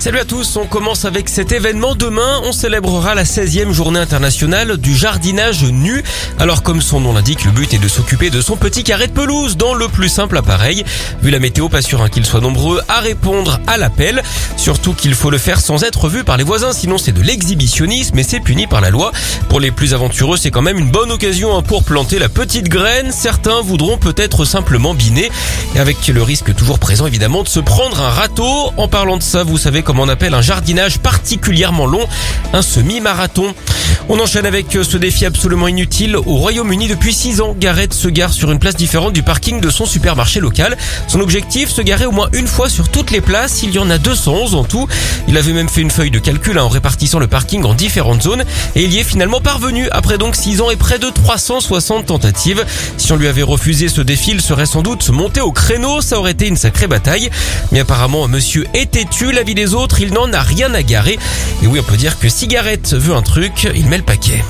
Salut à tous, on commence avec cet événement. Demain, on célébrera la 16e journée internationale du jardinage nu. Alors comme son nom l'indique, le but est de s'occuper de son petit carré de pelouse dans le plus simple appareil. Vu la météo, pas sûr hein, qu'ils soient nombreux à répondre à l'appel. Surtout qu'il faut le faire sans être vu par les voisins, sinon c'est de l'exhibitionnisme et c'est puni par la loi. Pour les plus aventureux, c'est quand même une bonne occasion hein, pour planter la petite graine. Certains voudront peut-être simplement biner. Et avec le risque toujours présent évidemment de se prendre un râteau. En parlant de ça, vous savez comme on appelle un jardinage particulièrement long, un semi-marathon. On enchaîne avec ce défi absolument inutile. Au Royaume-Uni, depuis 6 ans, Gareth se gare sur une place différente du parking de son supermarché local. Son objectif, se garer au moins une fois sur toutes les places. Il y en a 211 en tout. Il avait même fait une feuille de calcul hein, en répartissant le parking en différentes zones et il y est finalement parvenu après donc 6 ans et près de 360 tentatives. Si on lui avait refusé ce défi, il serait sans doute monté au créneau. Ça aurait été une sacrée bataille. Mais apparemment, monsieur est têtu. La vie des autres, il n'en a rien à garer. Et oui, on peut dire que cigarette veut un truc, il met le paquet.